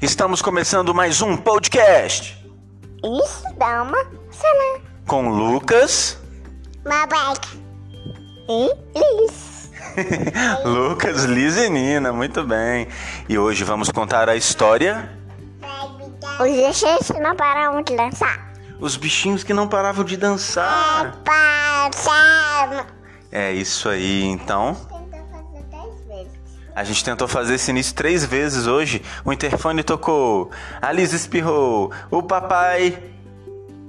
Estamos começando mais um podcast Isso dá uma cena. com Lucas, Babaca. E Liz. Lucas, Liz e Nina, muito bem. E hoje vamos contar a história Os bichinhos não param de dançar. Os bichinhos que não paravam de dançar. Passamos. É isso aí, então. A gente tentou fazer esse início três vezes hoje. O interfone tocou, a Liz espirrou, o papai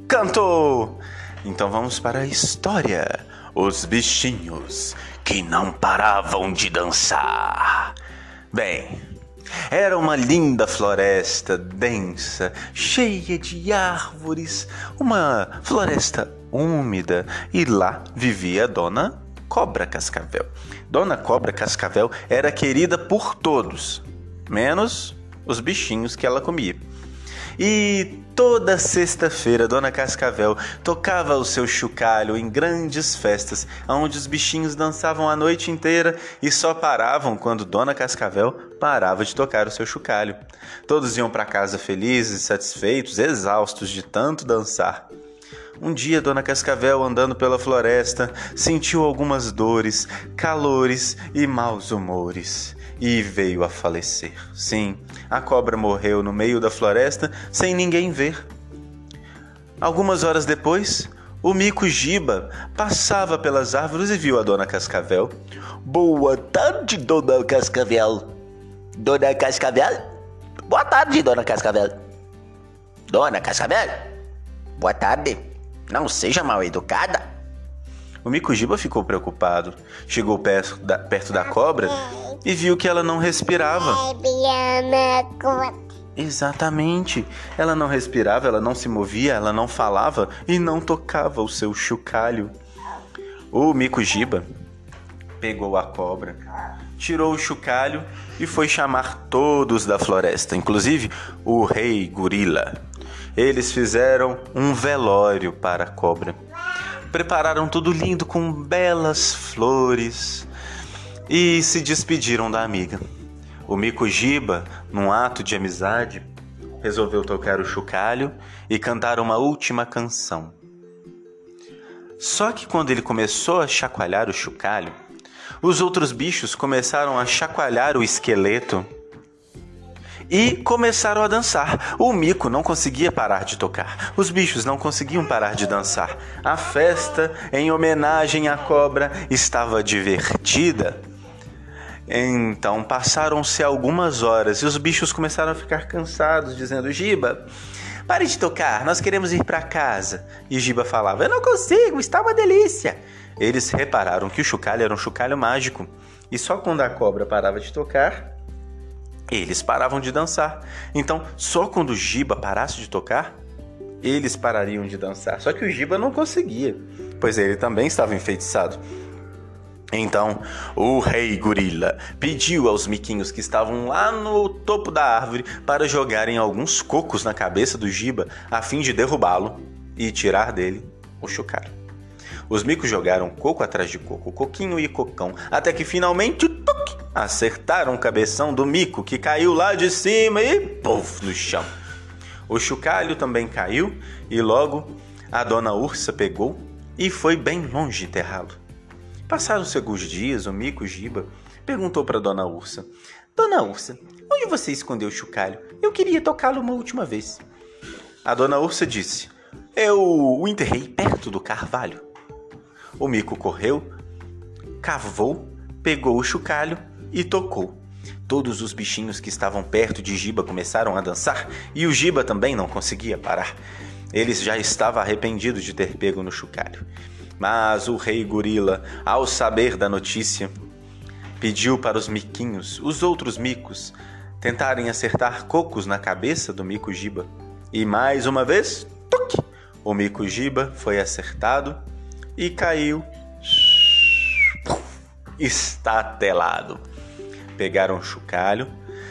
cantou. Então vamos para a história. Os bichinhos que não paravam de dançar. Bem, era uma linda floresta densa, cheia de árvores, uma floresta úmida, e lá vivia a dona Cobra Cascavel. Dona Cobra Cascavel era querida por todos, menos os bichinhos que ela comia. E toda sexta-feira, Dona Cascavel tocava o seu chocalho em grandes festas, onde os bichinhos dançavam a noite inteira e só paravam quando Dona Cascavel parava de tocar o seu chocalho. Todos iam para casa felizes, satisfeitos, exaustos de tanto dançar. Um dia, Dona Cascavel, andando pela floresta, sentiu algumas dores, calores e maus humores e veio a falecer. Sim, a cobra morreu no meio da floresta sem ninguém ver. Algumas horas depois, o mico Giba passava pelas árvores e viu a Dona Cascavel. Boa tarde, Dona Cascavel. Dona Cascavel? Boa tarde, Dona Cascavel. Dona Cascavel? Boa tarde. Não seja mal educada. O mico Giba ficou preocupado. Chegou perto da, perto da cobra e viu que ela não respirava. É Exatamente. Ela não respirava, ela não se movia, ela não falava e não tocava o seu chocalho. O mico Giba pegou a cobra, tirou o chocalho e foi chamar todos da floresta, inclusive o rei gorila. Eles fizeram um velório para a cobra. Prepararam tudo lindo com belas flores e se despediram da amiga. O Mico Giba, num ato de amizade, resolveu tocar o chocalho e cantar uma última canção. Só que quando ele começou a chacoalhar o chocalho, os outros bichos começaram a chacoalhar o esqueleto e começaram a dançar. O mico não conseguia parar de tocar. Os bichos não conseguiam parar de dançar. A festa, em homenagem à cobra, estava divertida. Então passaram-se algumas horas e os bichos começaram a ficar cansados, dizendo: Giba, pare de tocar, nós queremos ir para casa. E Giba falava: Eu não consigo, está uma delícia. Eles repararam que o chocalho era um chocalho mágico e só quando a cobra parava de tocar, eles paravam de dançar. Então, só quando o Giba parasse de tocar, eles parariam de dançar. Só que o Giba não conseguia, pois ele também estava enfeitiçado. Então, o rei gorila pediu aos miquinhos que estavam lá no topo da árvore para jogarem alguns cocos na cabeça do Giba a fim de derrubá-lo e tirar dele o chocalho. Os micos jogaram coco atrás de coco, coquinho e cocão, até que finalmente tuc, acertaram o cabeção do mico que caiu lá de cima e puf no chão. O chocalho também caiu e logo a dona ursa pegou e foi bem longe enterrá-lo. Passaram-se alguns dias, o mico Giba perguntou para Dona Ursa: Dona Ursa, onde você escondeu o chocalho? Eu queria tocá-lo uma última vez. A Dona Ursa disse: Eu o enterrei perto do carvalho. O mico correu, cavou, pegou o chocalho e tocou. Todos os bichinhos que estavam perto de Giba começaram a dançar e o Giba também não conseguia parar. Ele já estava arrependido de ter pego no chocalho. Mas o rei gorila, ao saber da notícia, pediu para os miquinhos, os outros micos, tentarem acertar cocos na cabeça do mico Giba. E mais uma vez, tuc, o mico Giba foi acertado e caiu estatelado. Pegaram o chocalho,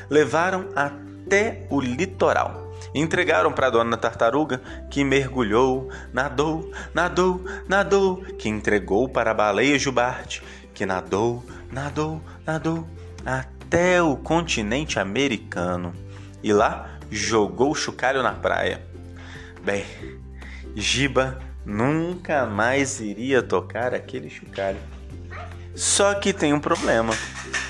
levaram até o litoral. Entregaram para a dona tartaruga, que mergulhou, nadou, nadou, nadou, que entregou para a baleia jubarte, que nadou, nadou, nadou até o continente americano. E lá jogou o chocalho na praia. Bem, Giba nunca mais iria tocar aquele chocalho. Só que tem um problema.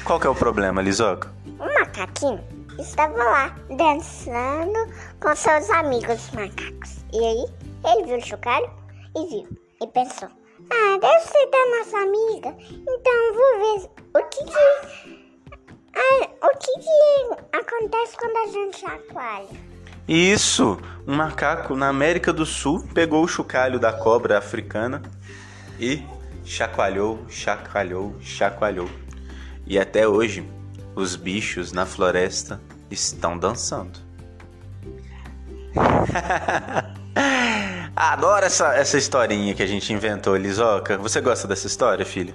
Qual que é o problema, Lisoca? Um macaquinho estava lá dançando com seus amigos macacos. E aí ele viu o chocalho e viu. E pensou: Ah, deve ser da nossa amiga. Então vou ver o que que. Ah, o que que acontece quando a gente chacoalha? Isso! Um macaco na América do Sul pegou o chocalho da cobra africana e chacoalhou, chacoalhou, chacoalhou. E até hoje, os bichos na floresta estão dançando. Adoro essa, essa historinha que a gente inventou, Lisoca. Você gosta dessa história, filho?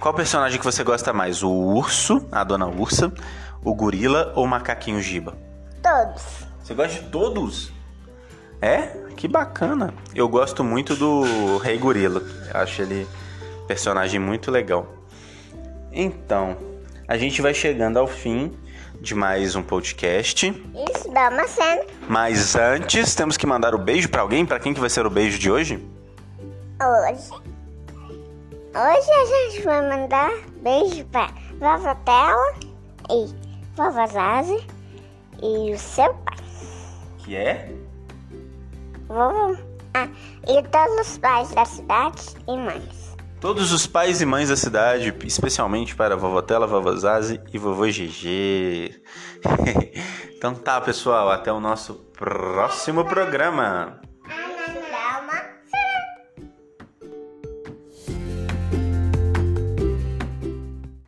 Qual personagem que você gosta mais? O urso, a dona ursa, o gorila ou o macaquinho giba? Todos. Você gosta de todos? É? Que bacana. Eu gosto muito do Rei Gorila. Eu acho ele personagem muito legal. Então, a gente vai chegando ao fim de mais um podcast. Isso dá uma cena. Mas antes, temos que mandar o beijo pra alguém. Pra quem que vai ser o beijo de hoje? Hoje. Hoje a gente vai mandar beijo pra Vovó Tela e Vovó Zazi e o seu pai. Que é? Vovô. Ah, e todos os pais da cidade e mães. Todos os pais e mães da cidade, especialmente para a vovó Tela, vovó Zazi e vovô GG. então tá, pessoal, até o nosso próximo programa.